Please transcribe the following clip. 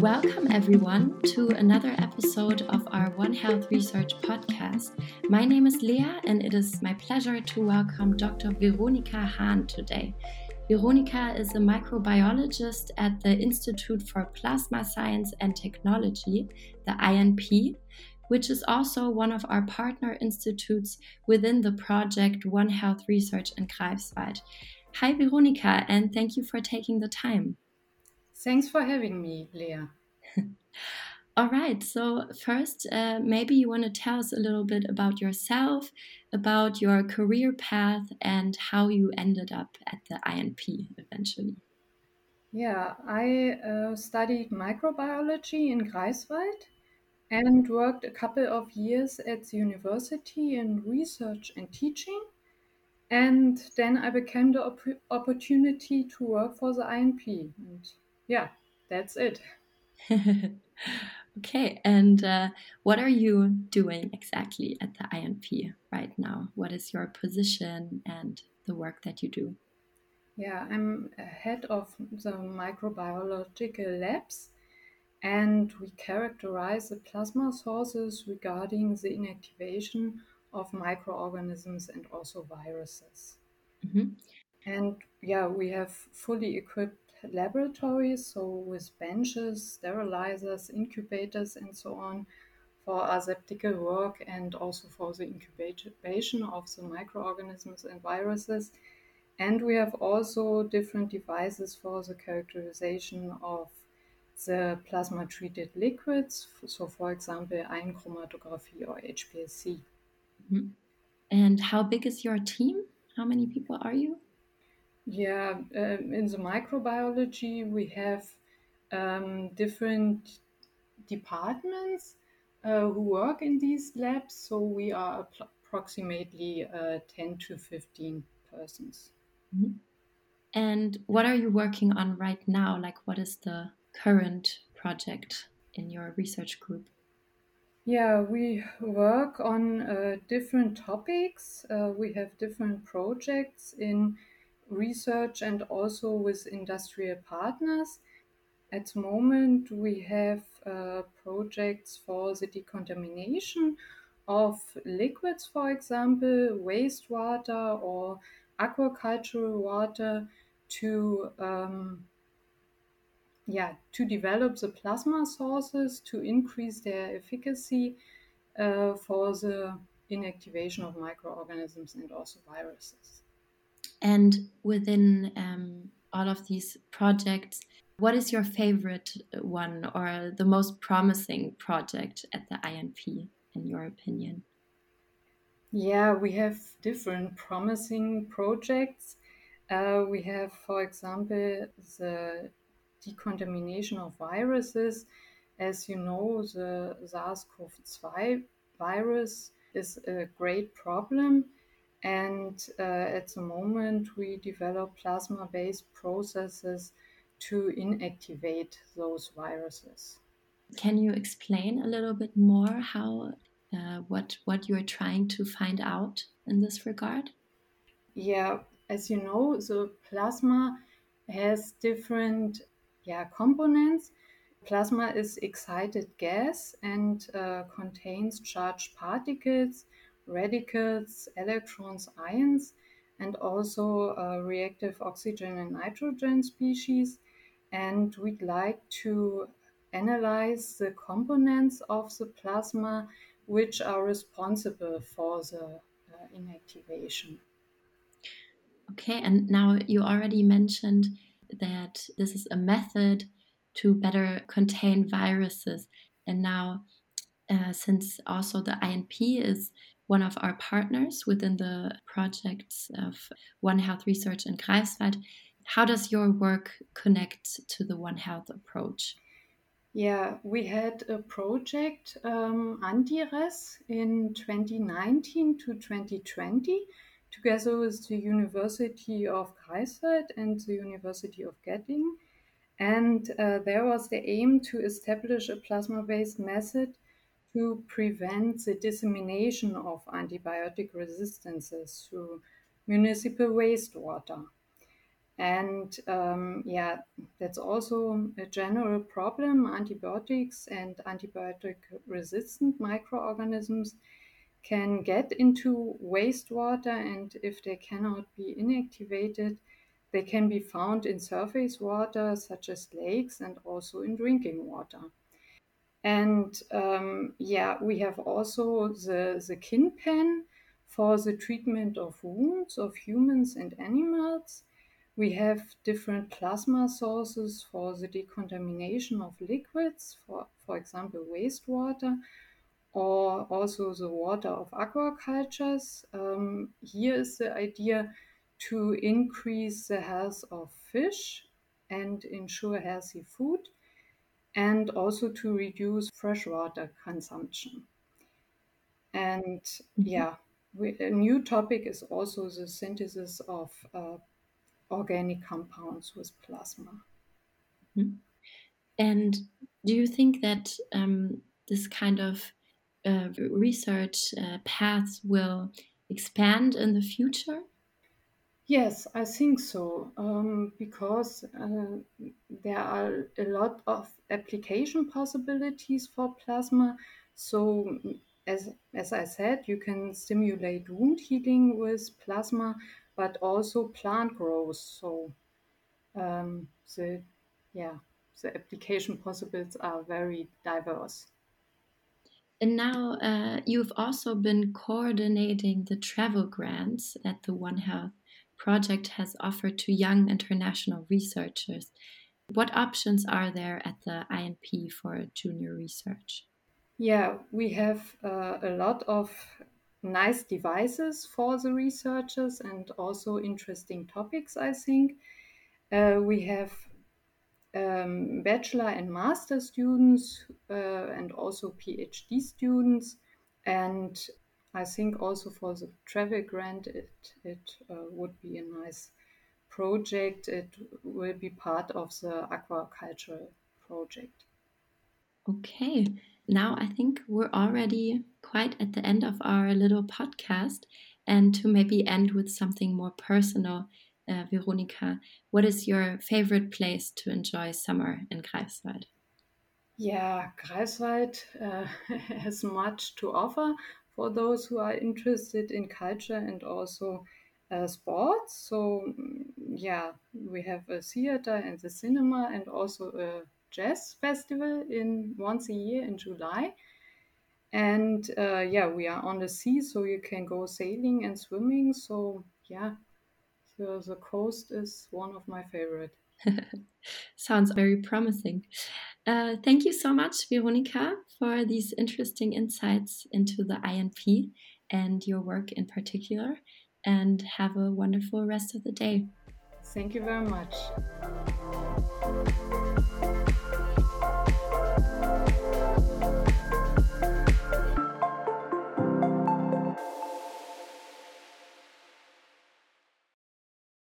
Welcome, everyone, to another episode of our One Health Research podcast. My name is Leah, and it is my pleasure to welcome Dr. Veronika Hahn today. Veronika is a microbiologist at the Institute for Plasma Science and Technology, the INP, which is also one of our partner institutes within the project One Health Research in Greifswald. Hi, Veronika, and thank you for taking the time. Thanks for having me, Leah. All right, so first, uh, maybe you want to tell us a little bit about yourself, about your career path, and how you ended up at the INP eventually. Yeah, I uh, studied microbiology in Greifswald and worked a couple of years at the university in research and teaching. And then I became the op opportunity to work for the INP. And yeah, that's it. okay, and uh, what are you doing exactly at the INP right now? What is your position and the work that you do? Yeah, I'm head of the microbiological labs and we characterize the plasma sources regarding the inactivation of microorganisms and also viruses. Mm-hmm. And yeah, we have fully equipped laboratories, so with benches, sterilizers, incubators, and so on for aseptical work and also for the incubation of the microorganisms and viruses. And we have also different devices for the characterization of the plasma treated liquids, so for example, ion chromatography or HPLC. Mm-hmm. And how big is your team? How many people are you? Yeah, um, in the microbiology, we have um, different departments uh, who work in these labs. So we are approximately uh, 10 to 15 persons. Mm-hmm. And what are you working on right now? Like, what is the current project in your research group? Yeah, we work on uh, different topics. Uh, we have different projects in research and also with industrial partners. At the moment, we have uh, projects for the decontamination of liquids, for example, wastewater or aquacultural water to um, yeah, to develop the plasma sources to increase their efficacy uh, for the inactivation of microorganisms and also viruses. And within um, all of these projects, what is your favorite one or the most promising project at the INP, in your opinion? Yeah, we have different promising projects. Uh, we have, for example, the decontamination of viruses. As you know, the SARS CoV 2 virus is a great problem. And uh, at the moment, we develop plasma based processes to inactivate those viruses. Can you explain a little bit more how uh, what what you are trying to find out in this regard? Yeah, as you know, the plasma has different yeah, components. Plasma is excited gas and uh, contains charged particles, radicals, electrons, ions, and also uh, reactive oxygen and nitrogen species. And we'd like to analyze the components of the plasma which are responsible for the uh, inactivation. Okay, and now you already mentioned that this is a method to better contain viruses. And now, uh, since also the INP is one of our partners within the projects of One Health Research in Greifswald, how does your work connect to the One Health approach? Yeah, we had a project, um, Anti-RES, in 2019 to 2020 together with the University of Greifswald and the University of Göttingen. And uh, there was the aim to establish a plasma based method to prevent the dissemination of antibiotic resistances through municipal wastewater. And um, yeah, that's also a general problem. Antibiotics and antibiotic resistant microorganisms can get into wastewater, and if they cannot be inactivated, they can be found in surface water, such as lakes, and also in drinking water. And um, yeah, we have also the, the KinPen for the treatment of wounds of humans and animals. We have different plasma sources for the decontamination of liquids, for, for example, wastewater, or also the water of aquacultures. Um, here is the idea to increase the health of fish and ensure healthy food, and also to reduce freshwater consumption. And mm-hmm. yeah, we, a new topic is also the synthesis of uh, organic compounds with plasma. Mm-hmm. And do you think that um, this kind of uh, research uh, paths will expand in the future? Yes, I think so, um, because uh, there are a lot of application possibilities for plasma. So, as, as I said, you can stimulate wound healing with plasma, but also plant growth. So, um, the yeah, the application possibilities are very diverse. And now uh, you've also been coordinating the travel grants at the One Health project has offered to young international researchers. What options are there at the INP for junior research? Yeah, we have uh, a lot of nice devices for the researchers and also interesting topics, I think. Uh, we have um, bachelor and master students uh, and also PhD students. And I think also for the travel grant, it, it uh, would be a nice project. It will be part of the aquaculture project. Okay, now I think we're already quite at the end of our little podcast. And to maybe end with something more personal, uh, Veronika, what is your favorite place to enjoy summer in Greifswald? Yeah, Greifswald uh, has much to offer for those who are interested in culture and also uh, sports. So, mm, yeah, we have a theater and the cinema and also a jazz festival in once a year in July. And uh, yeah, we are on the sea, so you can go sailing and swimming. So, yeah, the, the coast is one of my favorite. Sounds very promising. Uh, thank you so much, Veronika, for these interesting insights into the INP and your work in particular. And have a wonderful rest of the day. Thank you very much.